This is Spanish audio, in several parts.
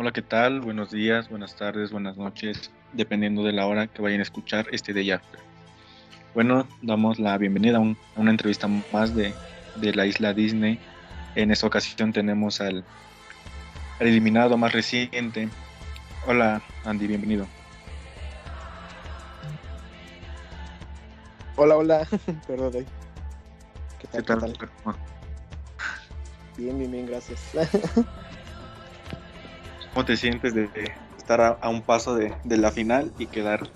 Hola, ¿qué tal? Buenos días, buenas tardes, buenas noches, dependiendo de la hora que vayan a escuchar este de After. Bueno, damos la bienvenida a, una entrevista más de, la isla Disney. En esta ocasión tenemos al, eliminado más reciente. Hola, Andy, bienvenido. Hola, hola, perdón. ¿Qué tal? Bien, bien, bien, gracias. ¿Cómo te sientes de estar a, un paso de, la final y quedar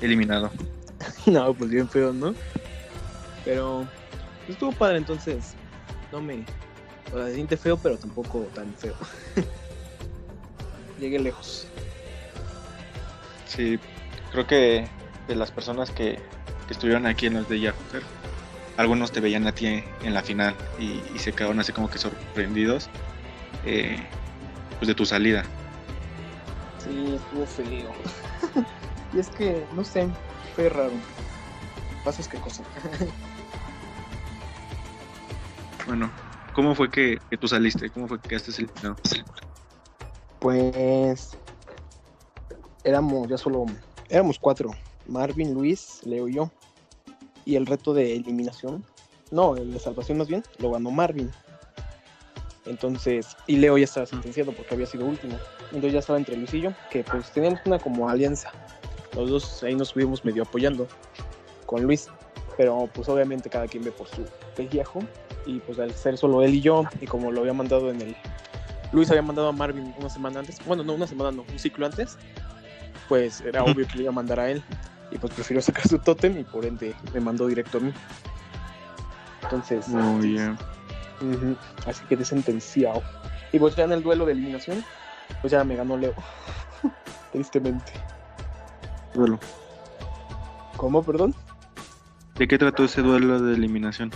eliminado? no, pues bien feo, ¿no? Pero estuvo padre, entonces no me... O sea, se siente feo, pero tampoco tan feo. Llegué lejos. Sí, creo que de las personas que, estuvieron aquí en los de Yafter, algunos te veían a ti en la final y, se quedaron así como que sorprendidos. Eh, pues de tu salida. Sí, estuvo feo. y es que, no sé, fue raro. Pasas qué cosa. bueno, ¿cómo fue que, tú saliste? ¿Cómo fue que quedaste eliminado? Pues éramos ya solo éramos cuatro. Marvin, Luis, Leo y yo. Y el reto de eliminación, no, el de salvación más bien, lo ganó Marvin. Entonces, y Leo ya estaba sentenciado porque había sido último. Entonces ya estaba entre Luis y yo, que pues teníamos una como alianza. Los dos ahí nos estuvimos medio apoyando con Luis. Pero pues obviamente cada quien ve por su pellejo. Y pues al ser solo él y yo, y como lo había mandado en el... Luis había mandado a Marvin una semana antes. Bueno, no, una semana no, un ciclo antes. Pues era obvio que le iba a mandar a él. Y pues prefirió sacar su tótem y por ende me mandó directo a mí. Entonces... Así que sentenciado. Y pues ya en el duelo de eliminación, pues ya me ganó Leo. Tristemente. Duelo. ¿Cómo, perdón? ¿De qué trató ese duelo de eliminación?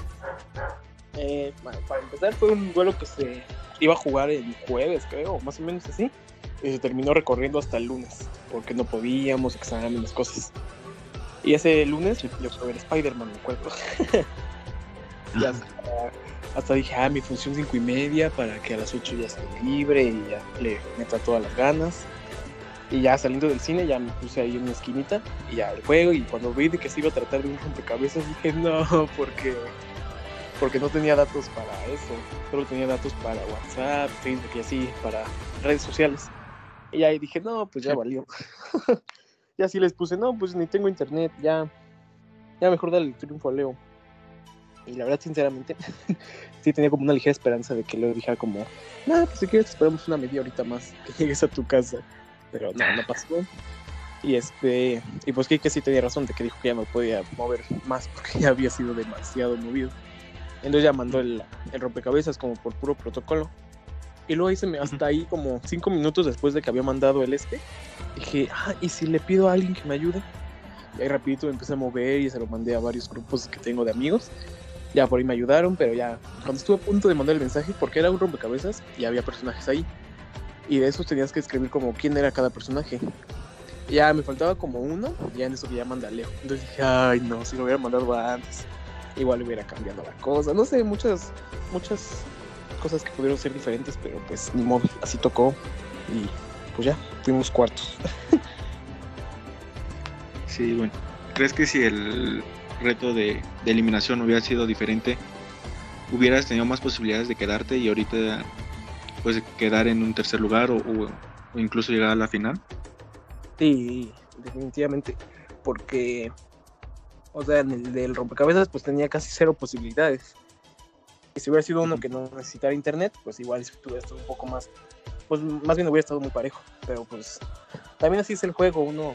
Eh, para empezar fue un duelo que se iba a jugar el jueves, creo, más o menos así. Y se terminó recorriendo hasta el lunes, porque no podíamos, exámenes, cosas. Y ese lunes yo fui a ver Spider-Man, me acuerdo. ya hasta dije, ah, mi función cinco y media para que a las 8 ya esté libre y ya le meta todas las ganas. Y ya saliendo del cine ya me puse ahí en una esquinita y ya el juego y cuando vi de que se iba a tratar de un rompecabezas dije no, porque porque no tenía datos para eso, solo tenía datos para WhatsApp, Facebook y así, para redes sociales. Y ahí dije, no, pues ya valió. y así les puse, no, pues ni tengo internet, ya, ya mejor dale el triunfo a Leo. Y la verdad, sinceramente, sí tenía como una ligera esperanza de que le dijera como, no, pues si quieres esperamos una media horita más que llegues a tu casa. Pero no, no pasó. Y este, y pues que sí tenía razón de que dijo que ya no podía mover más porque ya había sido demasiado movido. Entonces ya mandó el, el rompecabezas como por puro protocolo. Y luego hice hasta ahí como cinco minutos después de que había mandado el este. Dije, ah, ¿y si le pido a alguien que me ayude? Y ahí rapidito me empecé a mover y se lo mandé a varios grupos que tengo de amigos ya por ahí me ayudaron, pero ya cuando estuve a punto de mandar el mensaje, porque era un rompecabezas y había personajes ahí. Y de esos tenías que escribir como quién era cada personaje. Ya me faltaba como uno, ya en eso que ya mandé a Leo. Entonces dije, ay no, si lo hubiera mandado antes, igual hubiera cambiado la cosa. No sé, muchas, muchas cosas que pudieron ser diferentes, pero pues ni modo, así tocó. Y pues ya, fuimos cuartos. sí, bueno. ¿Crees que si el reto de, eliminación hubiera sido diferente, hubieras tenido más posibilidades de quedarte y ahorita pues quedar en un tercer lugar o, incluso llegar a la final? Sí, definitivamente, porque, o sea, en el del rompecabezas pues tenía casi cero posibilidades. Y si hubiera sido uno que no necesitara internet, pues igual si hubiera estado un poco más, pues más bien hubiera estado muy parejo. Pero pues también así es el juego, uno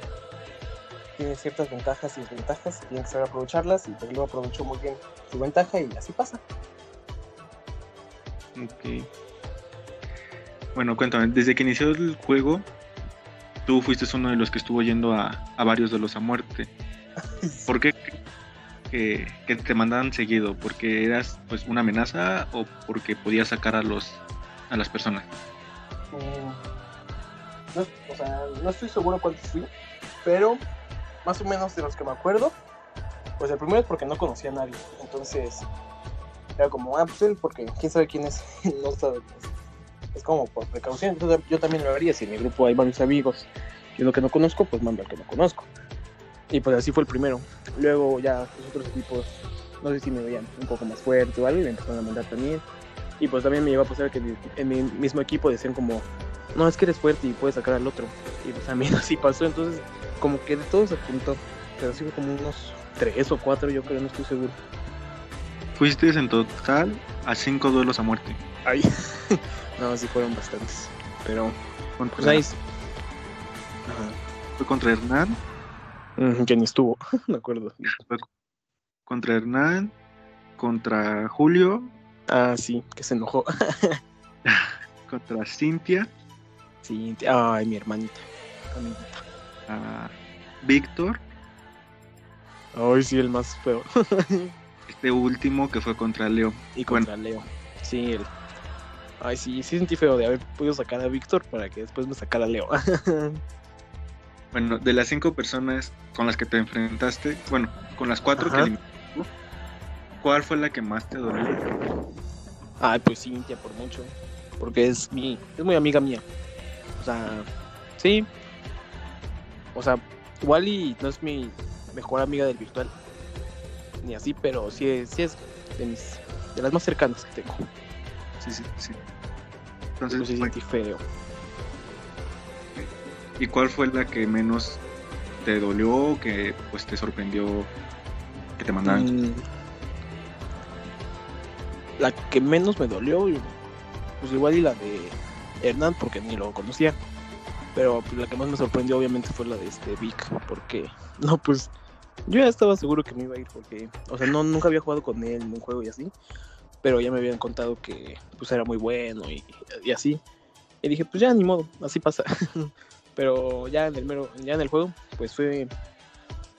tiene ciertas ventajas y desventajas, tiene que saber aprovecharlas y pues lo aprovechó muy bien su ventaja y así pasa. Ok. Bueno, cuéntame, desde que inició el juego, tú fuiste uno de los que estuvo yendo a, varios de los a muerte. ¿Por qué que, te mandaban seguido? ¿Porque eras pues una amenaza o porque podías sacar a los a las personas? Mm, no, o sea, no estoy seguro cuántos fui, pero más o menos de los que me acuerdo, pues el primero es porque no conocía a nadie. Entonces, era como, ah, pues porque quién sabe quién es, no sabe quién es. es como por precaución. Entonces yo también lo haría. Si en mi grupo hay varios amigos y uno que no conozco, pues mando al que no conozco. Y pues así fue el primero. Luego ya los otros equipos, no sé si me veían un poco más fuerte o algo, y me empezaron a mandar también. Y pues también me iba a pasar que en mi mismo equipo decían como, no, es que eres fuerte y puedes sacar al otro. Y pues también así pasó. Entonces, como que de todos se apuntó. Pero así fue como unos tres o cuatro, yo creo, no estoy seguro. Fuiste en total a cinco duelos a muerte. Ay, no, sí fueron bastantes. Pero, pues ahí. Fue contra Hernán. Que ni estuvo, me acuerdo. fue contra Hernán, contra Julio, Ah, sí, que se enojó. contra Cintia, Sí, ay, mi hermanita. amiguita. a Víctor, Ay, sí, el más feo. este último que fue contra Leo. y contra Leo. Sí, el. Ay, sí, sí sentí feo de haber podido sacar a Víctor para que después me sacara a Leo. Bueno, de las cinco personas con las que te enfrentaste, bueno, con las cuatro que Ajá. eliminaste, ¿cuál fue la que más te dolió? Ay, pues Cintia, por mucho. Porque es mi. Es muy amiga mía. O sea, sí. O sea, igual y no es mi mejor amiga del virtual. Ni así, pero sí es, sí es de mis. De las más cercanas que tengo. Sí, sí, sí. Entonces sí fue- sentí feo. ¿y cuál fue la que menos te dolió, que pues te sorprendió que te mandaran? Mm, La que menos me dolió, pues igual y la de Hernán, porque ni lo conocía. Pero pues, la que más me sorprendió, obviamente, fue la de este Vic, porque, no, pues yo ya estaba seguro que me iba a ir, porque, o sea, no, nunca había jugado con él en un juego y así. Pero ya me habían contado que, pues, era muy bueno y, así. Y dije, pues ya, ni modo, así pasa. pero ya en el mero, ya en el juego, pues fue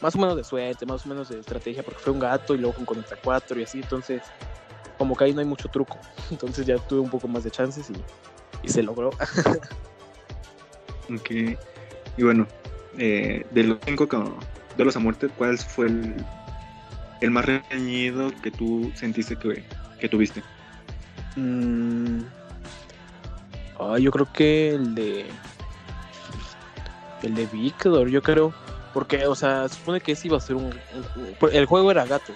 más o menos de suerte, más o menos de estrategia, porque fue un gato y luego un conecta 4 y así, entonces como que ahí no hay mucho truco, entonces ya tuve un poco más de chances y, y se logró. Ok. Y bueno, eh, de los cinco que- de los a muerte, ¿cuál fue el, el más reñido que tú sentiste que, que tuviste? Mm, ah, yo creo que el de el de Victor, yo creo, porque, o sea, supone que ese iba a ser un, un- el juego era gato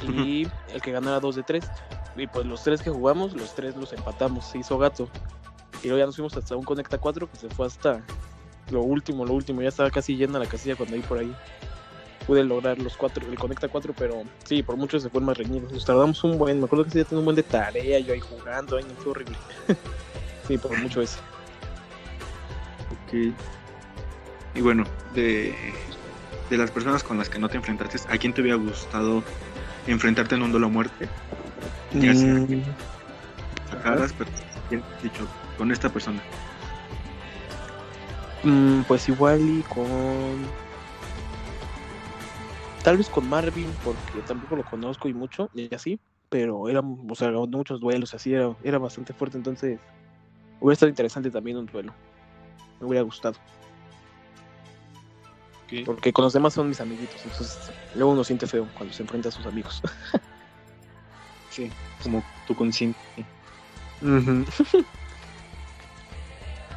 y el que ganara 2 de 3 y pues los tres que jugamos, los tres los empatamos, se hizo gato y luego ya nos fuimos hasta un Conecta 4 que se fue hasta lo último, lo último, ya estaba casi llena la casilla cuando ahí por ahí pude lograr los cuatro, el Conecta 4, pero sí, por mucho se fue más reñido. Nos tardamos un buen, me acuerdo que sí, tenía un buen de tarea, yo ahí jugando, no, fue horrible. sí, por mucho ese. Ok. Y bueno, de, de las personas con las que no te enfrentaste, ¿a quién te hubiera gustado enfrentarte en un duelo muerte? Mm, sacaras, pero bien dicho, con esta persona. mm, pues igual y con... Tal vez con Marvin, porque tampoco lo conozco y mucho, y así, pero era, o sea, muchos duelos, así, era, era bastante fuerte, entonces hubiera estado interesante también un duelo. Me hubiera gustado. Porque con los demás son mis amiguitos, entonces luego uno siente feo cuando se enfrenta a sus amigos. Sí, como tu consciente.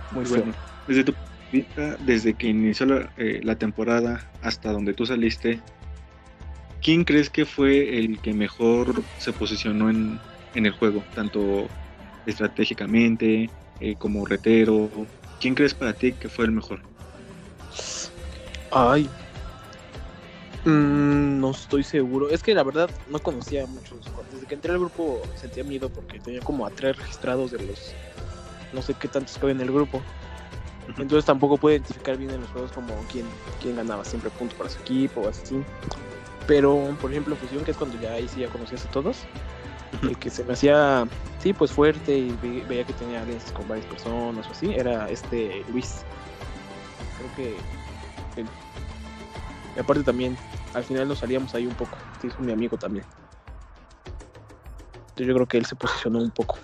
Muy Y feo. bueno, desde tu vista, desde que inició la, eh, la temporada hasta donde tú saliste, ¿quién crees que fue el que mejor se posicionó en, en el juego? Tanto estratégicamente, eh, como retero. ¿Quién crees para ti que fue el mejor? Ay. Mm, no estoy seguro. Es que la verdad no conocía a muchos. Desde que entré al grupo sentía miedo porque tenía como a tres registrados de los. No sé qué tantos que había en el grupo. Entonces tampoco pude identificar bien en los juegos como quién, quién ganaba siempre puntos para su equipo o así. Pero, por ejemplo, Fusión, que es cuando ya ahí sí ya conocías a todos. El que se me hacía, sí, pues fuerte y ve- veía que tenía alianzas con varias personas o así, era este Luis. Creo que. él. Y aparte también, al final nos salíamos ahí un poco. Sí, es mi amigo también. Entonces yo creo que él se posicionó un poco.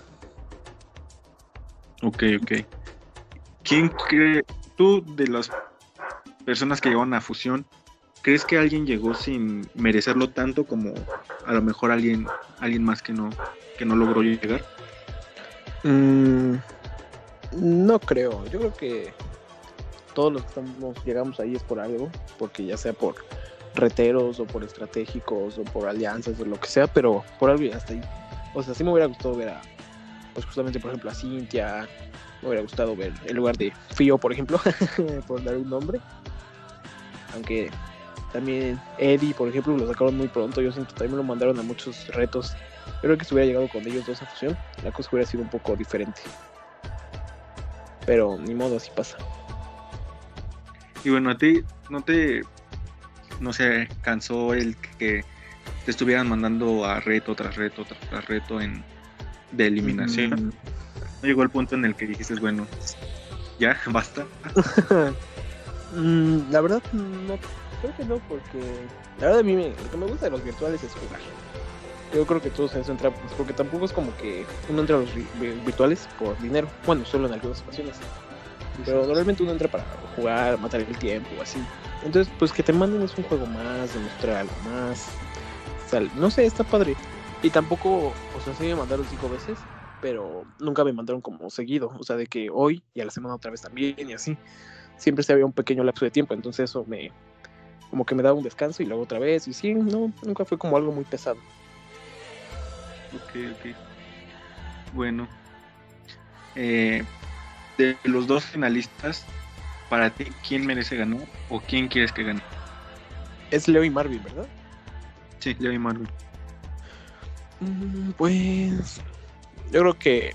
Ok, ok. ¿Quién cree, tú de las personas que llegaron a fusión, crees que alguien llegó sin merecerlo tanto como a lo mejor alguien, alguien más que no, que no logró llegar? Mm, no creo. Yo creo que todos los que estamos, llegamos ahí es por algo, porque ya sea por reteros o por estratégicos o por alianzas o lo que sea, pero por algo hasta ahí. O sea, sí me hubiera gustado ver a, pues justamente por ejemplo a Cintia, me hubiera gustado ver en lugar de Fío, por ejemplo, por dar un nombre. Aunque también Eddie, por ejemplo, lo sacaron muy pronto, yo siento también me lo mandaron a muchos retos. Yo creo que si hubiera llegado con ellos dos a fusión, la cosa hubiera sido un poco diferente. Pero ni modo, así pasa. Y bueno, a ti no te, no sé, cansó el que te estuvieran mandando a reto tras reto tras reto en de eliminación. Mm. No llegó el punto en el que dijiste, bueno, ya, basta. Mm, la verdad, no, creo que no, porque la verdad a mí me, lo que me gusta de los virtuales es jugar. Yo creo que todos en eso entra, pues, porque tampoco es como que uno entra a los virtuales por dinero. Bueno, solo en algunas ocasiones. Pero normalmente uno entra para jugar, matar el tiempo, así. Entonces, pues que te manden es un juego más, demostrar algo más. no sé, está padre. Y tampoco, o sea, sí me mandaron cinco veces, pero nunca me mandaron como seguido. O sea, de que hoy y a la semana otra vez también y así. Siempre se había un pequeño lapso de tiempo, entonces eso me, como que me daba un descanso y luego otra vez. Y sí, no, nunca fue como algo muy pesado. Ok, ok. Bueno. Eh, de los dos finalistas, para ti, ¿quién merece ganar o quién quieres que gane? Es Leo y Marvin, ¿verdad? Sí, Leo y Marvin. Mm, pues yo creo que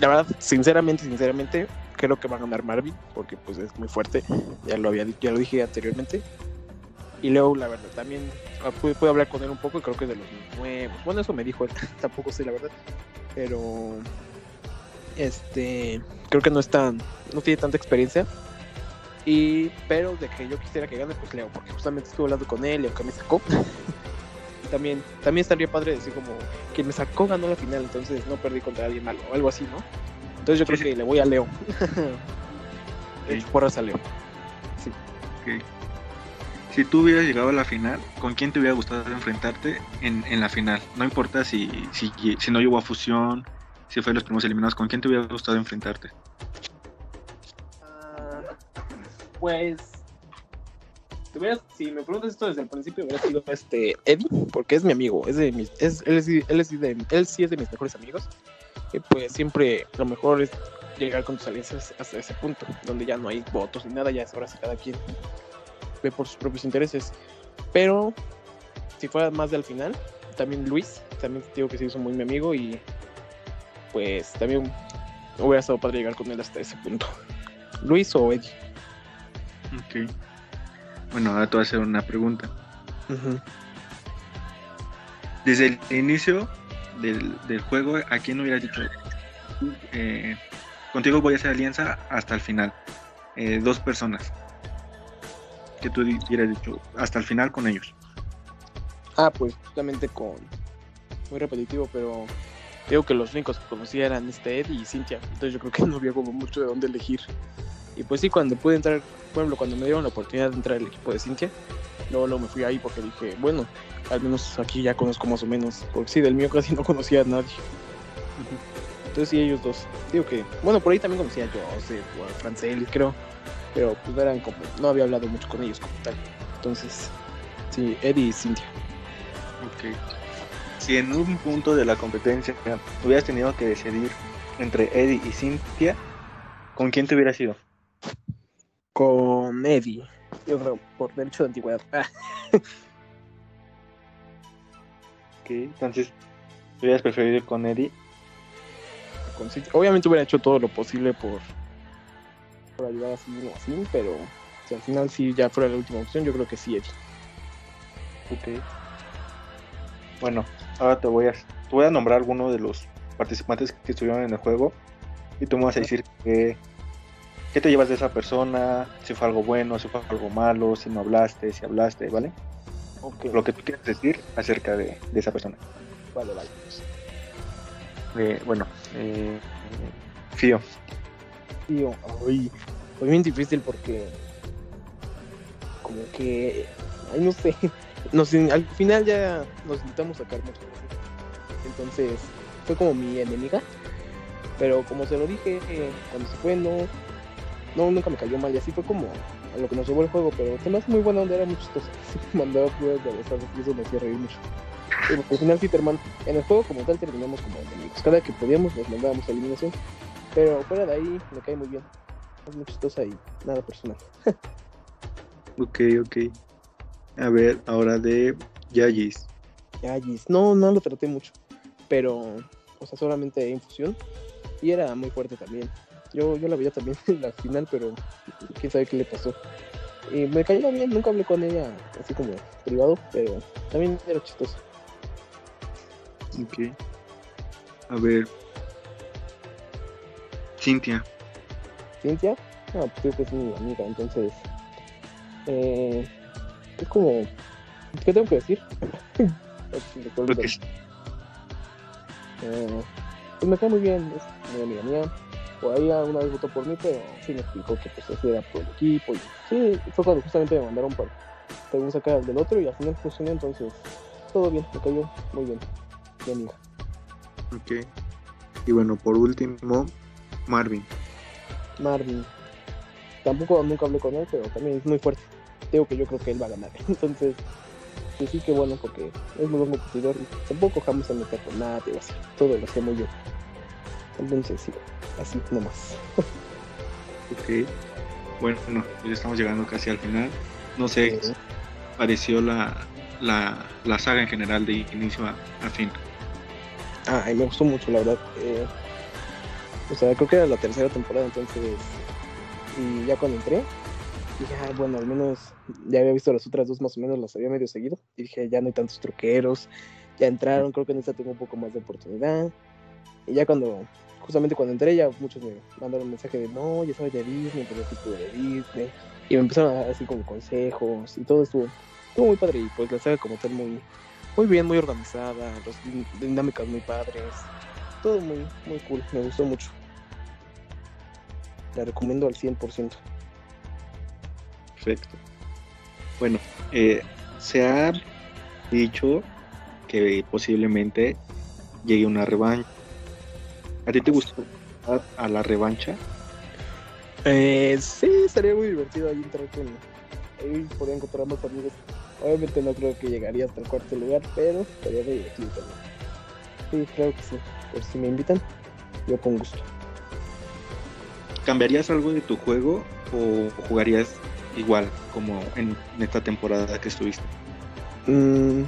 la verdad, sinceramente, sinceramente, creo que va a ganar Marvin, porque pues es muy fuerte, ya lo había ya lo dije anteriormente. Y Leo, la verdad, también ah, puedo, hablar con él un poco, creo que de los nuevos. Bueno, eso me dijo él, tampoco sé la verdad. Pero este creo que no es tan, no tiene tanta experiencia. Y, pero de que yo quisiera que gane, pues Leo, porque justamente estuve hablando con él y aunque me sacó. también, también estaría padre decir como que me sacó ganó la final, entonces no perdí contra alguien malo, o algo así, ¿no? Entonces yo creo que le voy a Leo. Porras a Leo. Sí. Si tú hubieras llegado a la final, ¿con quién te hubiera gustado enfrentarte en, en la final? No importa si, si, si no llegó a fusión, si fue los primeros eliminados, ¿con quién te hubiera gustado enfrentarte? Ah, pues si me preguntas esto desde el principio, hubiera sido este Eddie, porque es mi amigo, es de mis, es, él, es, él, es de, él sí es de mis mejores amigos. Y pues siempre lo mejor es llegar con tus alianzas hasta ese punto, donde ya no hay votos ni nada, ya es ahora sí cada quien ve por sus propios intereses. Pero si fuera más del final, también Luis, también digo que se hizo muy mi amigo y pues también hubiera estado padre llegar con él hasta ese punto. Luis o Eddie. Ok. Bueno, ahora te voy a hacer una pregunta. Desde el inicio del, juego, ¿a quién hubiera dicho? Eh, contigo voy a hacer alianza hasta el final. Eh, dos personas. Que tú hubieras dicho hasta el final con ellos. Ah, pues justamente con. Muy repetitivo, pero digo que los únicos que conocía eran este Eddie y Cintia. Entonces yo creo que no había como mucho de dónde elegir. Y pues sí, cuando pude entrar, por ejemplo, cuando me dieron la oportunidad de entrar al equipo de Cintia, luego, luego me fui ahí porque dije, bueno, al menos aquí ya conozco más o menos, porque sí, del mío casi no conocía a nadie. Entonces sí, ellos dos. Digo que, bueno, por ahí también conocía yo, o sea, a Franceli, creo, pero pues eran como, no había hablado mucho con ellos como tal. Entonces, sí, Eddie y Cintia. Ok. Si en un punto de la competencia hubieras tenido que decidir entre Eddie y Cintia, ¿con quién te hubieras ido? con Eddie. Yo creo, por derecho de antigüedad. ok, entonces, ¿hubieras preferido ir con Eddie? Obviamente hubiera hecho todo lo posible por, por ayudar a Sin así, pero si al final sí ya fuera la última opción, yo creo que sí, Eddie. Ok. Bueno, ahora te voy a, te voy a nombrar algunos de los participantes que estuvieron en el juego y tú me vas a decir que ¿Qué te llevas de esa persona? Si fue algo bueno, si fue algo malo, si no hablaste, si hablaste, ¿vale? Lo que tú quieras decir acerca de, esa persona. Vale, vale. Eh, bueno, eh, Fío. Fío, ay, fue bien difícil porque como que, ay, no sé, nos, al final ya nos intentamos sacar mucho. Entonces, fue como mi enemiga. Pero como se lo dije, eh, cuando se fue, no, no, nunca me cayó mal. Y así fue como a lo que nos llevó el juego. Pero se me hace muy buena onda, era muy chistoso. mandaba pruebas de besar y eso me hacía reír mucho. Al final sí, hermano, en el juego como tal terminamos como enemigos. Cada que podíamos nos mandábamos a eliminación. Pero fuera de ahí me cae muy bien. Es muy chistosa y nada personal. ok, ok. A ver, ahora de Yagis. Yagis. No, no lo traté mucho. Pero, o sea, solamente infusión. Y era muy fuerte también. Yo, yo la veía también en la final, pero quién sabe qué le pasó. Y me cayó bien, nunca hablé con ella así como privado, pero también era chistoso. Ok. A ver. Cintia. ¿Cintia? No, pues creo que es mi amiga, entonces. Eh, es como. ¿Qué tengo que decir? eh, pues me cae muy bien, es muy amiga mía. Por ahí alguna vez votó por mí, pero sí me explicó que pues así era por el equipo. Y sí, fue cuando justamente me mandaron para según sacar del otro y al final funcionó, entonces todo bien, me cayó muy bien, mi amiga. Ok. Y bueno, por último, Marvin. Marvin. Tampoco nunca hablé con él, pero también es muy fuerte. Digo que yo creo que él va a ganar. Entonces, pues sí que bueno, porque es muy buen competidor y tampoco jamás a meter con nada, pero así, todo lo hacemos yo. Entonces sí, así nomás. ok. Bueno, ya estamos llegando casi al final. No sé, pareció la, la, la, saga en general de inicio a, fin. Ah, me gustó mucho, la verdad. Eh, o sea, creo que era la tercera temporada, entonces. Y ya cuando entré, dije, ah, bueno, al menos ya había visto las otras dos más o menos, las había medio seguido. Y dije, ya no hay tantos truqueros, ya entraron, creo que en esta tengo un poco más de oportunidad. Y ya cuando, justamente cuando entré, ya muchos me mandaron un mensaje de, no, ya sabes de Disney, pero tipo de Disney. Y me empezaron a dar así como consejos y todo estuvo, estuvo muy padre. Y pues la saga como tal muy, muy bien, muy organizada, las dinámicas muy padres. Todo muy, muy cool, me gustó mucho. La recomiendo al 100%. Perfecto. Bueno, eh, se ha dicho que posiblemente llegue una revancha. ¿A ti te gustó a la revancha? Eh, sí, sería muy divertido ahí entrar con. Ahí podría encontrar más amigos. Obviamente no creo que llegaría hasta el cuarto lugar, pero muy divertido también. Sí, creo que sí. Por si me invitan, yo con gusto. ¿Cambiarías algo de tu juego o jugarías igual como en, esta temporada que estuviste? Mm,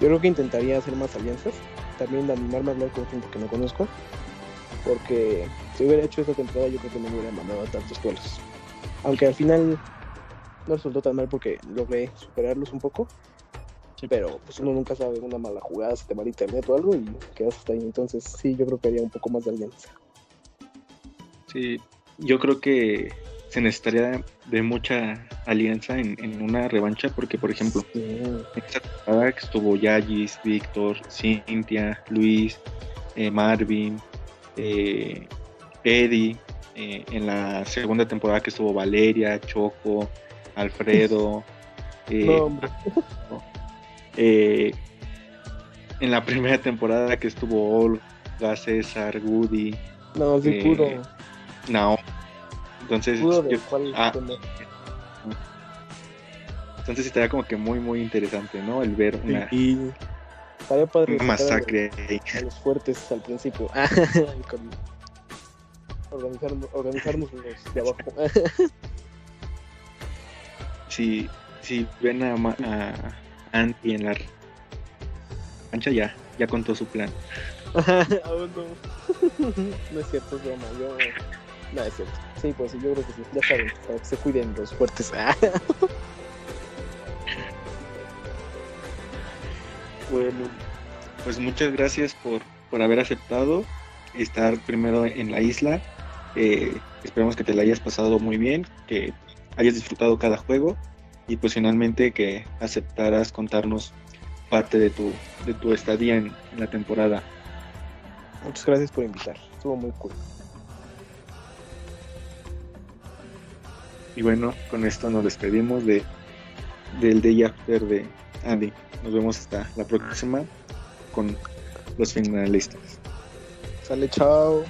yo creo que intentaría hacer más alianzas, también de animarme a hablar con gente que no conozco, porque si hubiera hecho esta temporada yo creo que no me hubiera mandado a tantos duelos. Aunque al final no resultó tan mal porque logré superarlos un poco, pero pues uno nunca sabe una mala jugada, se te va el internet o algo y quedas hasta ahí. Entonces sí, yo creo que haría un poco más de alianza. Sí, yo creo que se necesitaría de mucha alianza en, una revancha, porque por ejemplo, en esta temporada que estuvo Yagis, Víctor, Cintia, Luis, eh, Marvin, eh, Eddie, eh, en la segunda temporada que estuvo Valeria, Choco, Alfredo, en la primera temporada que estuvo Olga, César, Woody, no, sí, puro. Entonces, ah, entonces estaría como que muy, muy interesante, ¿no? El ver una, y, padre masacre. A los, fuertes al principio. organizarnos, organizarnos los de abajo. si, si ven a, a Anti en la cancha, ya, ya contó su plan. Aún no. no es cierto, es broma. Yo no, es cierto. Sí, pues yo creo que sí. Ya saben, para que se cuiden los fuertes. bueno, pues muchas gracias por, por haber aceptado estar primero en la isla. Eh, esperamos que te la hayas pasado muy bien, que hayas disfrutado cada juego y pues finalmente que aceptaras contarnos parte de tu, de tu estadía en la temporada. Muchas gracias por invitar, estuvo muy cool. Y bueno, con esto nos despedimos de del Day After de Andy. Nos vemos hasta la próxima con los finalistas. Sale, chao.